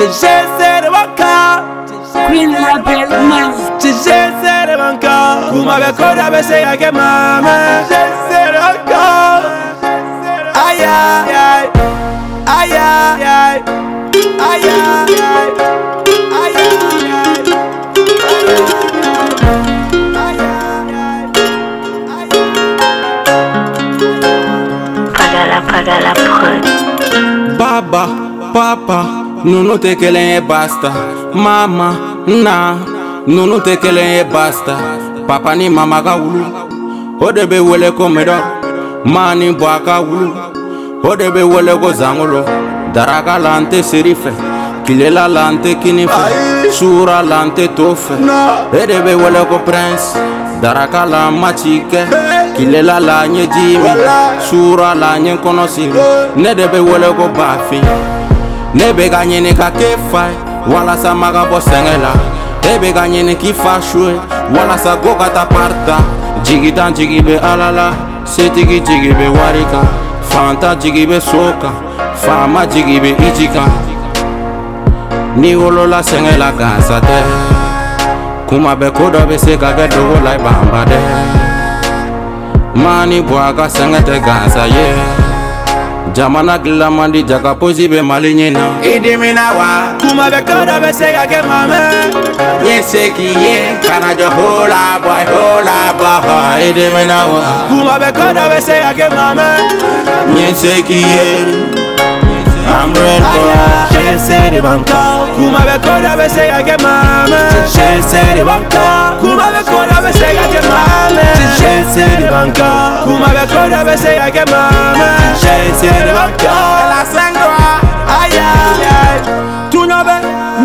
Tijese de Queen Label Man aïe de aïe aïe Aïe aïe aïe Aïe aïe de Aïe Aya Aya Aya Aya aïe, aïe, aïe, Baba, papa. Nunu tɛ kelen ye basta Mama, na Nunu tɛ kelen ye basta Papa ni mama ka wulu O de be wele ko Médoc Ma ni Bois ka wulu O de be wele ko Zangolo Daraka la n tɛ seri fɛ Kilela la n tɛ kini fɛ Suura la n tɛ to fɛ E de be wele ko Prince Daraka la n ma ci kɛ kilela la n ye ji min suura la n ye n kɔnɔ siri ne de bɛ wele ko bafin ne be ka ɲini ka kɛ fa ye walasa ma ka bɔ sɛngɛ la e be ka ɲini k'i fa su ye walasa ko ka ta parita jigitan jigi be ala la setigi jigi be wari kan fanta jigi be soo kan faama jigi be iji kan n'i wolola sɛngɛ la gansa tɛ kuma bɛ koo dɔ be se ka kɛ dogo la i banba dɛ maani bɔ a ka sɛngɛ tɛ gansa ye yeah. jamana gila di jaka posi be mali ɲina idimina wa kuma be kada be se ka kɛ mamɛ ye se k'i ye kana jɔ hola boy hola boy idimina wa kuma be kada be se ka kɛ mamɛ ye se k'i ye I'm red boy She said the banka Kuma be koda be se ya ke mame She said the banka Kuma be koda be se ya ke mame She said the banka Kuma be koda be se ya ke mame She said the banka La sangwa Aya Tunyabe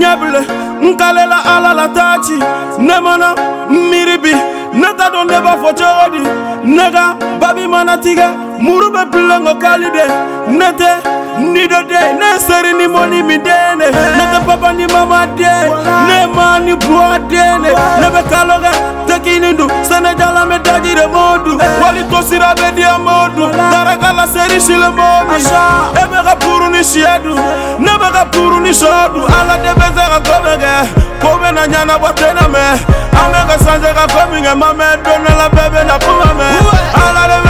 Nyebule Nkalela ala la tachi Nemana Miribi Neta don deba foche odi Nega Babi mana tige muru be pilango kalide nete nidode ne seri ni moni mi dene nete papa ni mama dene ne ma ni bua dene ne be kaloga tekinindu senejala me dajire modu wali tosira be diya modu tarakala seri sile momi e be ka puru ni siedu ne be ka puru ni sodu ala de be se ka kobege ko bɛ na ɲana bɔ tɛnɛ mɛ an bɛ ka sanse ka fɛn min kɛ ma mɛ don dɔ la bɛɛ bɛ na kuma mɛ ala de bɛ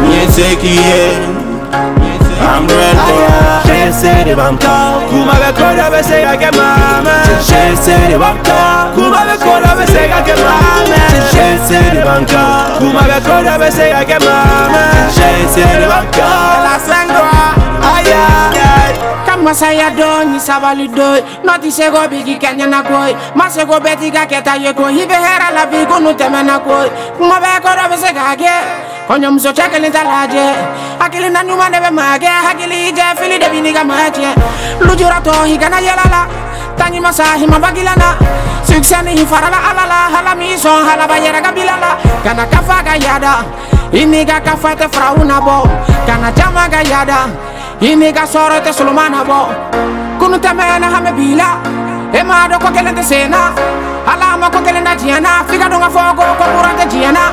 Mwen se kiye Am red boy She se di banka Kuma be koda be se kake mame She se di banka Kuma be koda be se kake mame She se di banka Kuma be koda be se kake mame She se di banka La sangwa Aya masaya do ni sabali do noti se go bigi kenya na koi mase go beti ka keta ye ko hibe hera la bi ko nu temena koi kuma be ko do be se ka ke onyomso zalaje akili na nyuma nebe mage hakili ije fili debiniga maje lujurato higana yelala bagilana himabagilana sikseni hifarala alala miso halaba bayera gabilala kana kafa ini ga kafa te frauna bo kana ini ga soro te sulumana bo kunu temena hame bila ema do ko te sena alama ko na jiana figa donga fogo kokurante jiana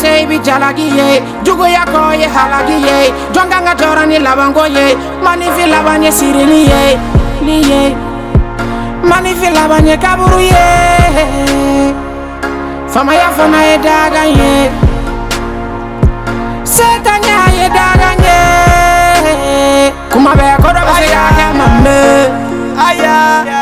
se ibi jalaki ye juguya kɔ ye halaki ye jɔn kan ka jɔra ni labanko ye manifin laban ye sirili ye ni ye manifin laban ye kaburu ye famaya fana ye dagan ye setanya ye dagan ye kuma bɛɛ ko dɔ bɛ se ka kɛ mamɛ